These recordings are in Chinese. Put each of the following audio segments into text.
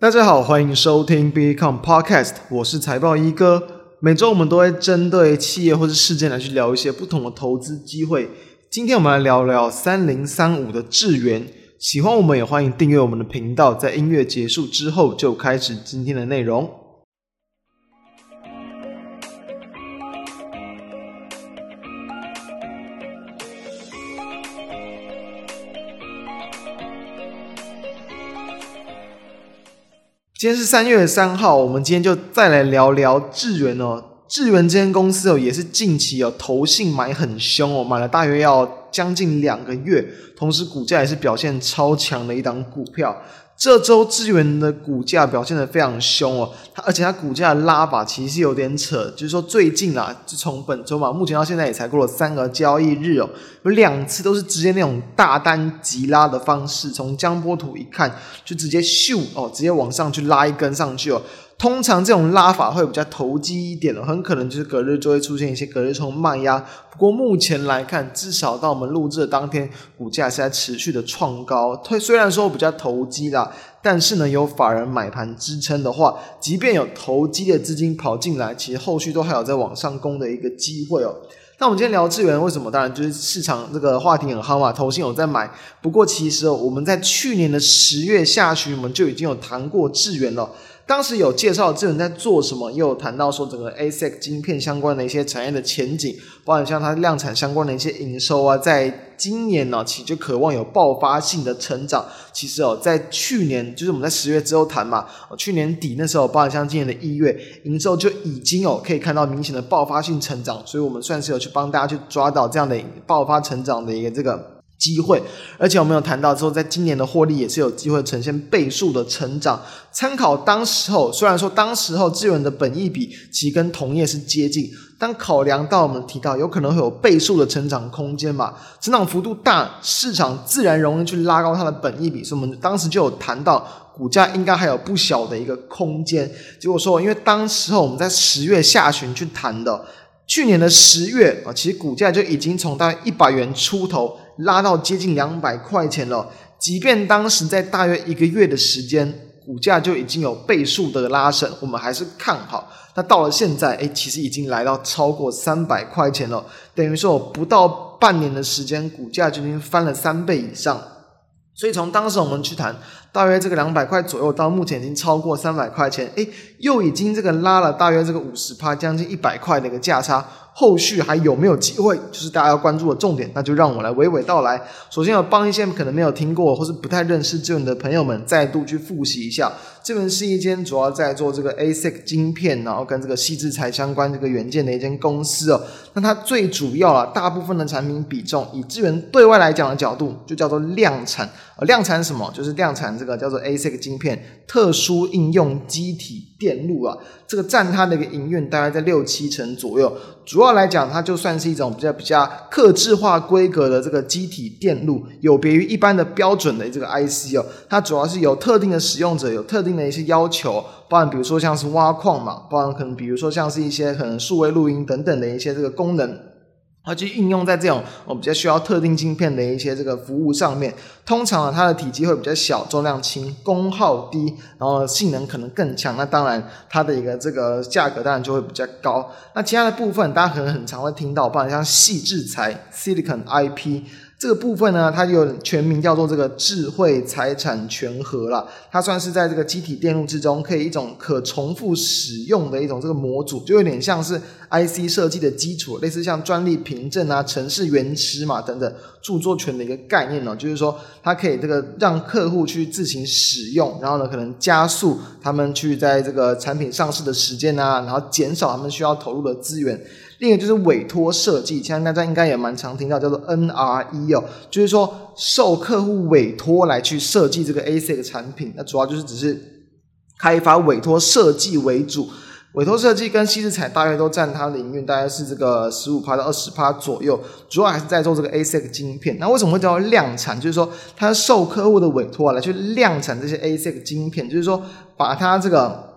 大家好，欢迎收听 Become Podcast，我是财报一哥。每周我们都会针对企业或者事件来去聊一些不同的投资机会。今天我们来聊聊三零三五的智源。喜欢我们也欢迎订阅我们的频道。在音乐结束之后，就开始今天的内容。今天是三月三号，我们今天就再来聊聊智源哦。智源这间公司哦，也是近期哦投信买很凶哦，买了大约要将近两个月，同时股价也是表现超强的一档股票。这周智源的股价表现的非常凶哦，它而且它股价的拉法其实是有点扯，就是说最近啊，就从本周嘛，目前到现在也才过了三个交易日哦，有两次都是直接那种大单急拉的方式，从江波图一看就直接咻哦，直接往上去拉一根上去哦。通常这种拉法会比较投机一点的，很可能就是隔日就会出现一些隔日冲卖压。不过目前来看，至少到我们录制的当天，股价是在持续的创高。它虽然说比较投机啦，但是呢有法人买盘支撑的话，即便有投机的资金跑进来，其实后续都还有在往上攻的一个机会哦。那我们今天聊智原，为什么？当然就是市场这个话题很夯嘛，投信有在买。不过其实我们在去年的十月下旬，我们就已经有谈过智原了。当时有介绍智能在做什么，也有谈到说整个 ASIC 晶片相关的一些产业的前景，包含像它量产相关的一些营收啊，在今年呢，其实就渴望有爆发性的成长。其实哦，在去年就是我们在十月之后谈嘛，去年底那时候，包含像今年的一月营收就已经有可以看到明显的爆发性成长，所以我们算是有去帮大家去抓到这样的爆发成长的一个这个。机会，而且我们有谈到之后，在今年的获利也是有机会呈现倍数的成长。参考当时候，虽然说当时候资源的本益比其实跟同业是接近，但考量到我们提到有可能会有倍数的成长空间嘛，成长幅度大，市场自然容易去拉高它的本益比，所以我们当时就有谈到股价应该还有不小的一个空间。结果说，因为当时候我们在十月下旬去谈的，去年的十月啊，其实股价就已经从大概一百元出头。拉到接近两百块钱了，即便当时在大约一个月的时间，股价就已经有倍数的拉升，我们还是看好。那到了现在，哎，其实已经来到超过三百块钱了，等于说不到半年的时间，股价就已经翻了三倍以上。所以从当时我们去谈，大约这个两百块左右，到目前已经超过三百块钱，诶，又已经这个拉了大约这个五十趴，将近一百块的一个价差。后续还有没有机会？就是大家要关注的重点，那就让我来娓娓道来。首先要帮一些可能没有听过或是不太认识智原的朋友们再度去复习一下。智原是一间主要在做这个 ASIC 晶片，然后跟这个矽制材相关这个元件的一间公司哦。那它最主要啊，大部分的产品比重，以智原对外来讲的角度，就叫做量产。呃，量产什么？就是量产这个叫做 ASIC 晶片，特殊应用机体电路啊。这个占它的一个营运大概在六七成左右。主要来讲，它就算是一种比较比较克制化规格的这个机体电路，有别于一般的标准的这个 IC 哦。它主要是有特定的使用者，有特定的一些要求，包含比如说像是挖矿嘛，包含可能比如说像是一些可能数位录音等等的一些这个功能。它就应用在这种我比较需要特定晶片的一些这个服务上面。通常呢，它的体积会比较小，重量轻，功耗低，然后性能可能更强。那当然，它的一个这个价格当然就会比较高。那其他的部分，大家可能很常会听到，包括像细制材 （Silicon IP）。这个部分呢，它有全名叫做这个智慧财产权盒啦，它算是在这个积体电路之中，可以一种可重复使用的一种这个模组，就有点像是 IC 设计的基础，类似像专利凭证啊、程式原始码等等著作权的一个概念呢，就是说它可以这个让客户去自行使用，然后呢可能加速他们去在这个产品上市的时间啊，然后减少他们需要投入的资源。另一个就是委托设计，现在大家应该也蛮常听到，叫做 NRE 哦，就是说受客户委托来去设计这个 ASIC 产品，那主要就是只是开发委托设计为主，委托设计跟矽智财大约都占它的营运大概是这个十五趴到二十趴左右，主要还是在做这个 ASIC 晶片。那为什么会叫做量产？就是说它受客户的委托来去量产这些 ASIC 晶片，就是说把它这个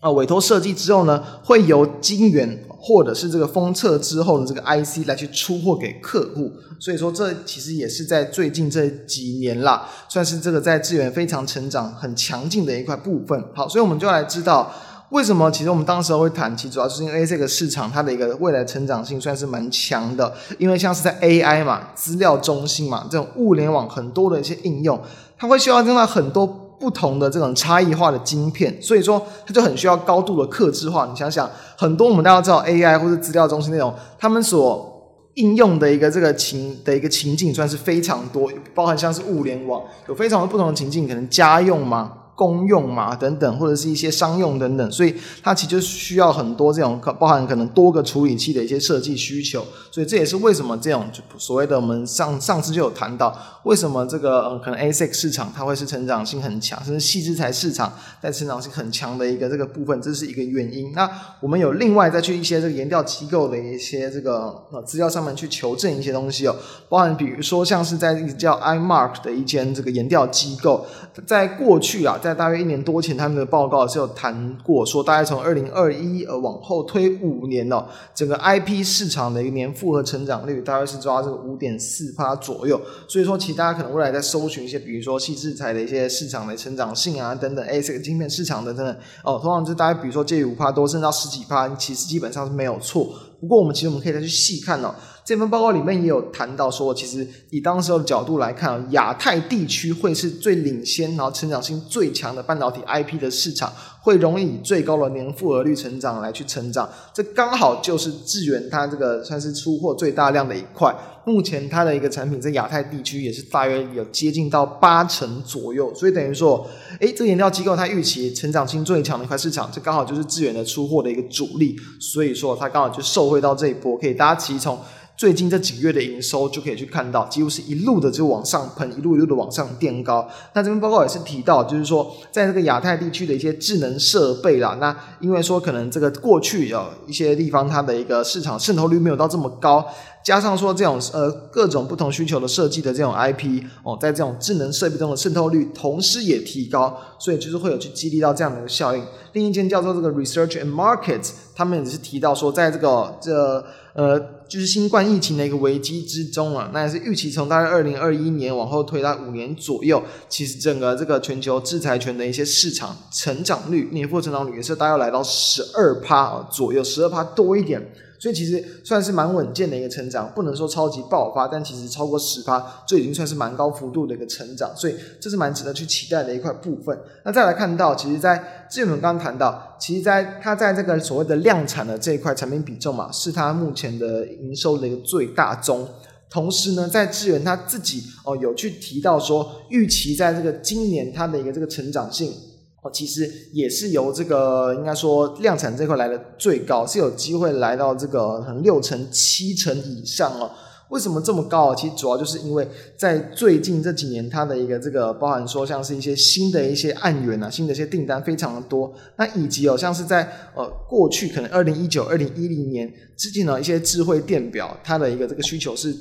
啊委托设计之后呢，会由晶圆。或者是这个封测之后的这个 IC 来去出货给客户。所以说，这其实也是在最近这几年啦，算是这个在资源非常成长很强劲的一块部分。好，所以我们就来知道。为什么？其实我们当时会谈，其实主要是因为这个市场它的一个未来成长性算是蛮强的，因为像是在 AI 嘛、资料中心嘛这种物联网很多的一些应用，它会需要用到很多不同的这种差异化的晶片，所以说它就很需要高度的克制化。你想想，很多我们大家知道 AI 或者资料中心那种，他们所应用的一个这个情的一个情境算是非常多，包含像是物联网，有非常多不同的情境，可能家用嘛。公用嘛，等等，或者是一些商用等等，所以它其实需要很多这种包含可能多个处理器的一些设计需求，所以这也是为什么这种所谓的我们上上次就有谈到，为什么这个嗯可能 ASIC 市场它会是成长性很强，甚至细制材市场在成长性很强的一个这个部分，这是一个原因。那我们有另外再去一些这个研调机构的一些这个呃资料上面去求证一些东西哦，包含比如说像是在一个叫 iMark 的一间这个研调机构，在过去啊在在大约一年多前，他们的报告是有谈过，说大概从二零二一呃往后推五年哦，整个 IP 市场的一个年复合成长率大概是抓这个五点四趴左右。所以说，其实大家可能未来在搜寻一些，比如说细制材的一些市场的成长性啊等等，ASIC 晶片市场的等等哦，通常就大概比如说介于五趴多，甚至到十几趴，其实基本上是没有错。不过我们其实我们可以再去细看哦。这份报告里面也有谈到说，其实以当时的角度来看，亚太地区会是最领先，然后成长性最强的半导体 IP 的市场，会容易以最高的年复合率成长来去成长。这刚好就是智原它这个算是出货最大量的一块。目前它的一个产品在亚太地区也是大约有接近到八成左右，所以等于说，诶，这个研调机构它预期成长性最强的一块市场，这刚好就是智原的出货的一个主力，所以说它刚好就受惠到这一波，可以大家其实从。最近这几个月的营收就可以去看到，几乎是一路的就往上喷，一路一路的往上垫高。那这边报告也是提到，就是说在这个亚太地区的一些智能设备啦，那因为说可能这个过去有一些地方它的一个市场渗透率没有到这么高，加上说这种呃各种不同需求的设计的这种 IP 哦，在这种智能设备中的渗透率同时也提高，所以就是会有去激励到这样的一个效应。另一间叫做这个 Research and Markets，他们也是提到说，在这个这呃。就是新冠疫情的一个危机之中啊，那也是预期从大概二零二一年往后推到五年左右，其实整个这个全球制裁权的一些市场成长率，年复合成长率也是大概来到十二趴左右，十二趴多一点。所以其实算是蛮稳健的一个成长，不能说超级爆发，但其实超过十趴，就已经算是蛮高幅度的一个成长，所以这是蛮值得去期待的一块部分。那再来看到，其实，在之前我们刚刚谈到，其实在它在这个所谓的量产的这一块产品比重嘛，是它目前的营收的一个最大宗。同时呢，在智原它自己哦有去提到说，预期在这个今年它的一个这个成长性。哦，其实也是由这个应该说量产这块来的最高，是有机会来到这个可能六成七成以上哦。为什么这么高啊？其实主要就是因为在最近这几年，它的一个这个包含说像是一些新的一些案源啊，新的一些订单非常的多。那以及哦，像是在呃过去可能二零一九、二零一零年之前呢，一些智慧电表，它的一个这个需求是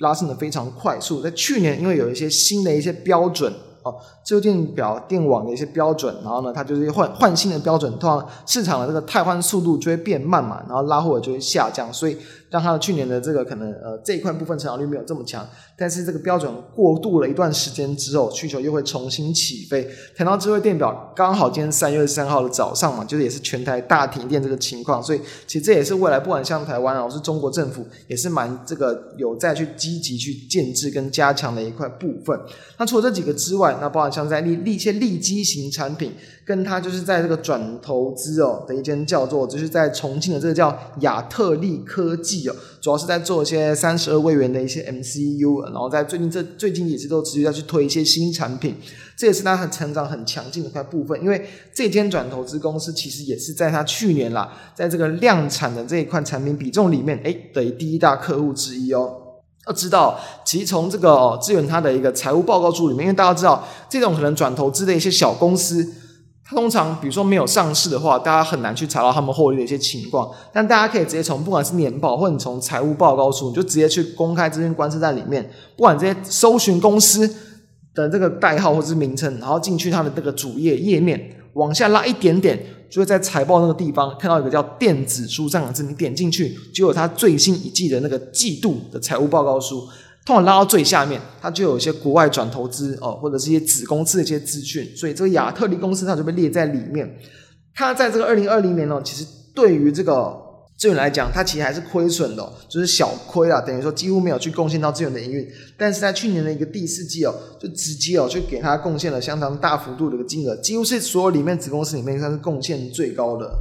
拉升的非常快速。在去年，因为有一些新的一些标准。哦，智慧电表电网的一些标准，然后呢，它就是换换新的标准，通常市场的这个汰换速度就会变慢嘛，然后拉货就会下降，所以。让它的去年的这个可能呃这一块部分成长率没有这么强，但是这个标准过渡了一段时间之后，需求又会重新起飞。谈到智慧电表，刚好今天三月三号的早上嘛，就是也是全台大停电这个情况，所以其实这也是未来不管像台湾啊，是中国政府也是蛮这个有在去积极去建制跟加强的一块部分。那除了这几个之外，那包含像在利利一些利基型产品。跟他就是在这个转投资哦的一间叫做，就是在重庆的这个叫亚特力科技哦，主要是在做一些三十二位元的一些 MCU，然后在最近这最近也是都持续在去推一些新产品，这也是他很成长很强劲的一块部分。因为这间转投资公司其实也是在他去年啦，在这个量产的这一块产品比重里面，诶的第一大客户之一哦。要知道，其实从这个哦，智原它的一个财务报告书里面，因为大家知道这种可能转投资的一些小公司。它通常，比如说没有上市的话，大家很难去查到他们获利的一些情况。但大家可以直接从不管是年报，或者你从财务报告书，你就直接去公开这些关系在里面。不管这些搜寻公司的这个代号或者是名称，然后进去它的这个主页页面，往下拉一点点，就会在财报那个地方看到一个叫电子书这两个字，你点进去就有它最新一季的那个季度的财务报告书。通常拉到最下面，它就有一些国外转投资哦，或者是一些子公司的一些资讯，所以这个亚特力公司它就被列在里面。它在这个二零二零年呢，其实对于这个资源来讲，它其实还是亏损的，就是小亏啊，等于说几乎没有去贡献到资源的营运。但是在去年的一个第四季哦，就直接哦，就给它贡献了相当大幅度的一个金额，几乎是所有里面子公司里面算是贡献最高的。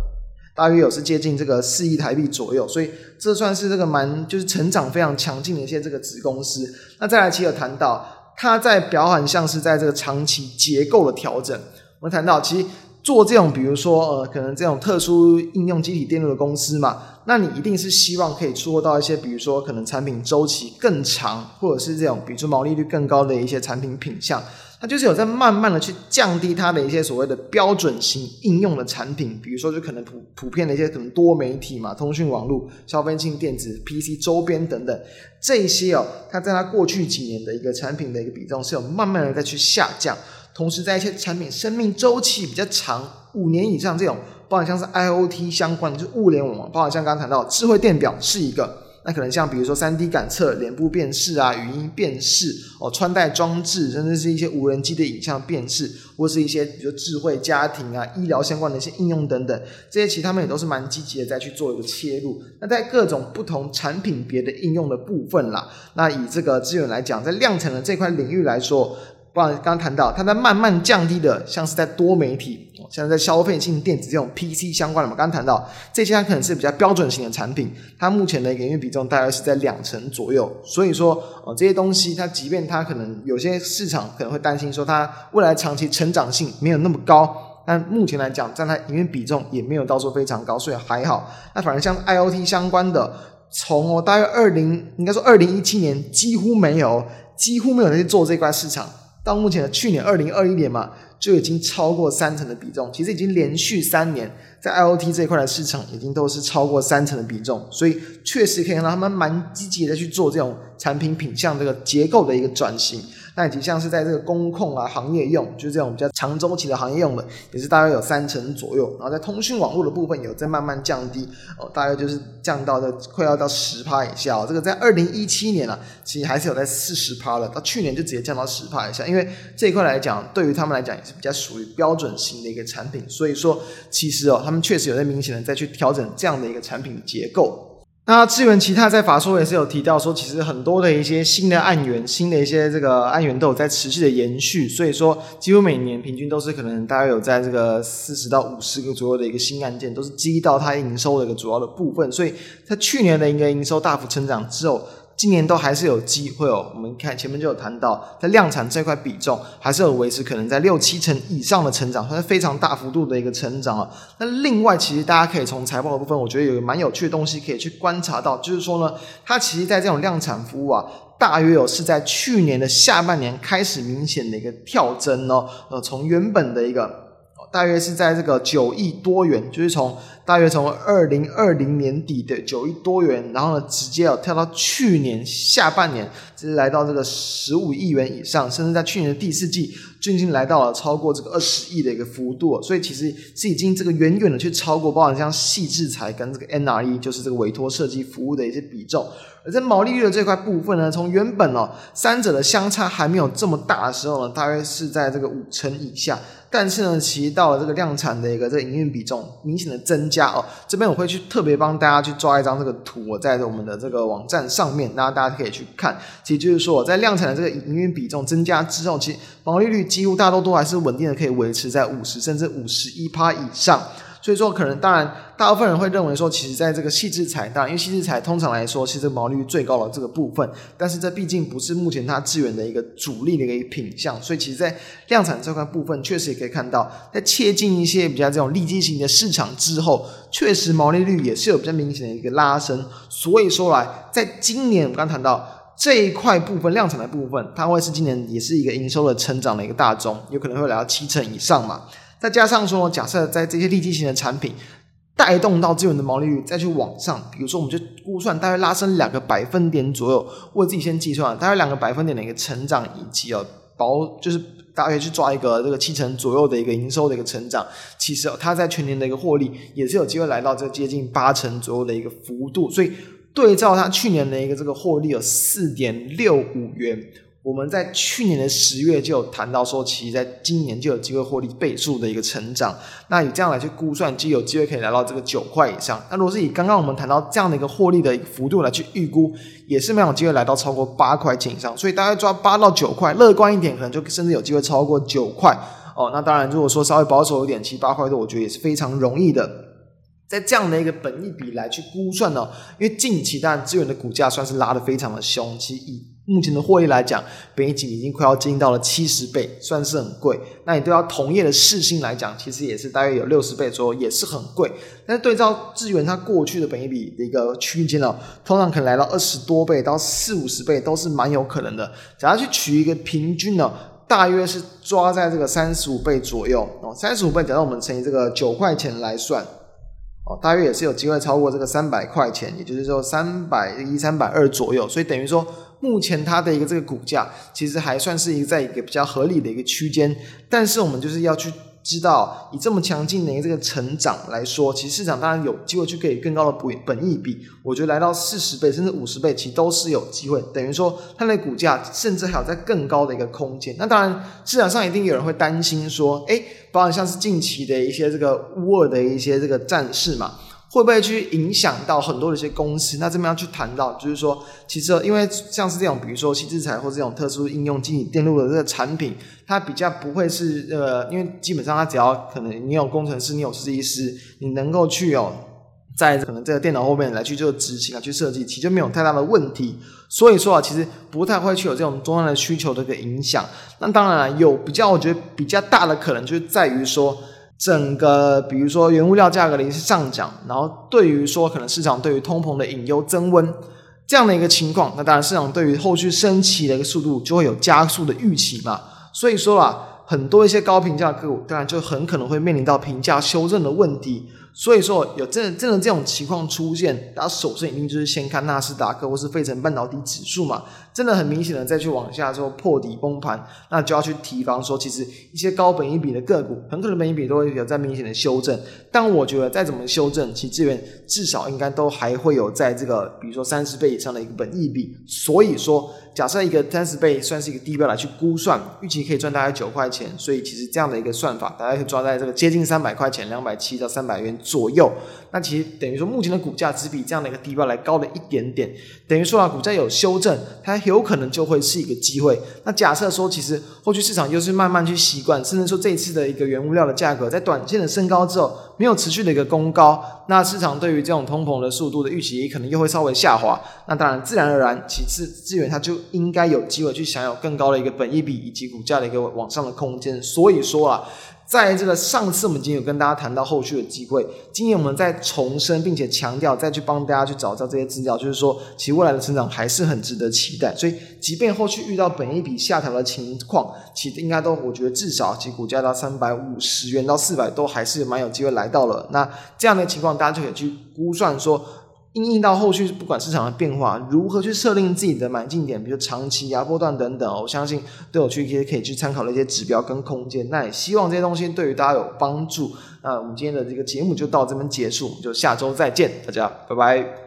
大约有是接近这个四亿台币左右，所以这算是这个蛮就是成长非常强劲的一些这个子公司。那再来，其实有谈到它在表很像是在这个长期结构的调整。我们谈到其实做这种比如说呃可能这种特殊应用积体电路的公司嘛，那你一定是希望可以做到一些比如说可能产品周期更长，或者是这种比如说毛利率更高的一些产品品项。它就是有在慢慢的去降低它的一些所谓的标准型应用的产品，比如说就可能普普遍的一些可能多媒体嘛、通讯网络、消费性电子、PC 周边等等这些哦，它在它过去几年的一个产品的一个比重是有慢慢的在去下降，同时在一些产品生命周期比较长，五年以上这种，包含像是 IoT 相关的，就物联网，包含像刚刚谈到智慧电表是一个。那可能像比如说 3D 感测、脸部辨识啊、语音辨识哦、穿戴装置，甚至是一些无人机的影像辨识，或是一些比如智慧家庭啊、医疗相关的一些应用等等，这些其实他们也都是蛮积极的在去做一个切入。那在各种不同产品别的应用的部分啦，那以这个资源来讲，在量产的这块领域来说。不然刚刚谈到，它在慢慢降低的，像是在多媒体，像在消费性电子这种 PC 相关的嘛。刚刚谈到这些，它可能是比较标准型的产品，它目前的一个营运比重大概是在两成左右。所以说，哦，这些东西它即便它可能有些市场可能会担心说它未来长期成长性没有那么高，但目前来讲，占它营运比重也没有到说非常高，所以还好。那反而像 IoT 相关的，从哦大约二零应该说二零一七年几乎没有，几乎没有人去做这块市场。到目前的去年二零二一年嘛，就已经超过三成的比重，其实已经连续三年在 IoT 这一块的市场已经都是超过三成的比重，所以确实可以看到他们蛮积极的去做这种产品品相这个结构的一个转型。那以及像是在这个工控啊行业用，就是这种比较长周期的行业用的，也是大约有三成左右。然后在通讯网络的部分有在慢慢降低哦，大约就是降到的快要到十趴以下哦。这个在二零一七年啊，其实还是有在四十趴了，到去年就直接降到十趴以下。因为这一块来讲，对于他们来讲也是比较属于标准型的一个产品，所以说其实哦，他们确实有在明显的再去调整这样的一个产品结构。那智原其他在法说也是有提到说，其实很多的一些新的案源，新的一些这个案源都有在持续的延续，所以说几乎每年平均都是可能大概有在这个四十到五十个左右的一个新案件，都是激到它营收的一个主要的部分，所以在去年的一个营收大幅成长之后。今年都还是有机会哦。我们看前面就有谈到，在量产这块比重还是有维持，可能在六七成以上的成长，它是非常大幅度的一个成长啊。那另外，其实大家可以从财报的部分，我觉得有蛮有趣的东西可以去观察到，就是说呢，它其实在这种量产服务啊，大约有是在去年的下半年开始明显的一个跳增哦。呃，从原本的一个大约是在这个九亿多元，就是从。大约从二零二零年底的九亿多元，然后呢，直接要跳到去年下半年，直接来到这个十五亿元以上，甚至在去年的第四季就已经来到了超过这个二十亿的一个幅度，所以其实是已经这个远远的去超过，包含像矽智财跟这个 NRE，就是这个委托设计服务的一些比重。而在毛利率的这块部分呢，从原本哦三者的相差还没有这么大的时候呢，大约是在这个五成以下。但是呢，其实到了这个量产的一个这个营运比重明显的增加哦，这边我会去特别帮大家去抓一张这个图，我在我们的这个网站上面，那大家可以去看。其实就是说，在量产的这个营运比重增加之后，其实毛利率几乎大多都还是稳定的，可以维持在五十甚至五十一趴以上。所以说，可能当然，大部分人会认为说，其实在这个矽智财，当然，因为矽智财通常来说，其实毛利率最高的这个部分，但是这毕竟不是目前它智原的一个主力的一个品项，所以其实，在量产这块部分，确实也可以看到，在切进一些比较这种利基型的市场之后，确实毛利率也是有比较明显的一个拉升。所以说来，在今年我们刚谈到这一块部分量产的部分，它会是今年也是一个营收的成长的一个大宗，有可能会来到七成以上嘛。再加上说，假设在这些利基型的产品带动到资源的毛利率再去往上，比如说我们就估算大约拉升两个百分点左右，我自己先计算，大概两个百分点的一个成长以及哦保就是大约去抓一个这个七成左右的一个营收的一个成长，其实它在全年的一个获利也是有机会来到这接近八成左右的一个幅度，所以对照它去年的一个这个获利有四点六五元。我们在去年的十月就有谈到说，其实在今年就有机会获利倍数的一个成长。那以这样来去估算，就有机会可以来到这个九块以上。那如果是以刚刚我们谈到这样的一个获利的幅度来去预估，也是没有机会来到超过八块钱以上。所以大概抓八到九块，乐观一点，可能就甚至有机会超过九块哦。那当然，如果说稍微保守一点，七八块多，我觉得也是非常容易的。在这样的一个本益比来去估算呢，因为近期当然资源的股价算是拉得非常的凶，其实以目前的获利来讲，本益比已经快要接近到了七十倍，算是很贵。那你对到同业的市心来讲，其实也是大约有六十倍左右，也是很贵。但是对照智源它过去的本益比的一个区间呢，通常可能来到二十多倍到四五十倍都是蛮有可能的。假如去取一个平均呢，大约是抓在这个三十五倍左右哦，三十五倍，假如我们乘以这个九块钱来算。哦，大约也是有机会超过这个三百块钱，也就是说三百一、三百二左右，所以等于说目前它的一个这个股价其实还算是一个在一个比较合理的一个区间，但是我们就是要去。知道以这么强劲的一个这个成长来说，其实市场当然有机会去给更高的本本益比，我觉得来到四十倍甚至五十倍，其实都是有机会。等于说它的股价甚至还有在更高的一个空间。那当然市场上一定有人会担心说，诶，包含像是近期的一些这个乌尔的一些这个战事嘛。会不会去影响到很多的一些公司？那这边要去谈到，就是说，其实因为像是这种，比如说新制材或这种特殊应用晶体电路的这个产品，它比较不会是呃，因为基本上它只要可能你有工程师，你有设计师，你能够去哦，在可能这个电脑后面来去做执行啊，去设计，其实就没有太大的问题。所以说啊，其实不太会去有这种终端的需求的一个影响。那当然了，有比较，我觉得比较大的可能就是在于说。整个比如说原物料价格的一些上涨，然后对于说可能市场对于通膨的隐忧增温这样的一个情况，那当然市场对于后续升息的一个速度就会有加速的预期嘛。所以说啊，很多一些高评价个股，当然就很可能会面临到评价修正的问题。所以说，有真的真的这种情况出现，大家首先一定就是先看纳斯达克或是费城半导体指数嘛，真的很明显的再去往下之后破底崩盘，那就要去提防说，其实一些高本益比的个股，很可能本益比都会有在明显的修正。但我觉得再怎么修正，其资源至少应该都还会有在这个，比如说三十倍以上的一个本益比。所以说，假设一个三十倍算是一个低标来去估算，预期可以赚大概九块钱，所以其实这样的一个算法，大家可以抓在这个接近三百块钱，两百七到三百元。左右，那其实等于说目前的股价只比这样的一个低标来高了一点点，等于说啊，股价有修正，它有可能就会是一个机会。那假设说，其实后续市场又是慢慢去习惯，甚至说这一次的一个原物料的价格在短线的升高之后，没有持续的一个攻高，那市场对于这种通膨的速度的预期也可能又会稍微下滑。那当然，自然而然，其次资源它就应该有机会去享有更高的一个本益比以及股价的一个往上的空间。所以说啊。在这个上次我们已经有跟大家谈到后续的机会，今天我们再重申并且强调，再去帮大家去找到这些资料，就是说其未来的成长还是很值得期待。所以，即便后续遇到本益比下调的情况，其实应该都我觉得至少其股价到三百五十元到四百都还是蛮有机会来到了。那这样的情况，大家就可以去估算说。应应到后续不管市场的变化，如何去设定自己的买进点，比如长期、啊波段等等，我相信都有去一些可以去参考的一些指标跟空间。那也希望这些东西对于大家有帮助。那我们今天的这个节目就到这边结束，我们就下周再见，大家拜拜。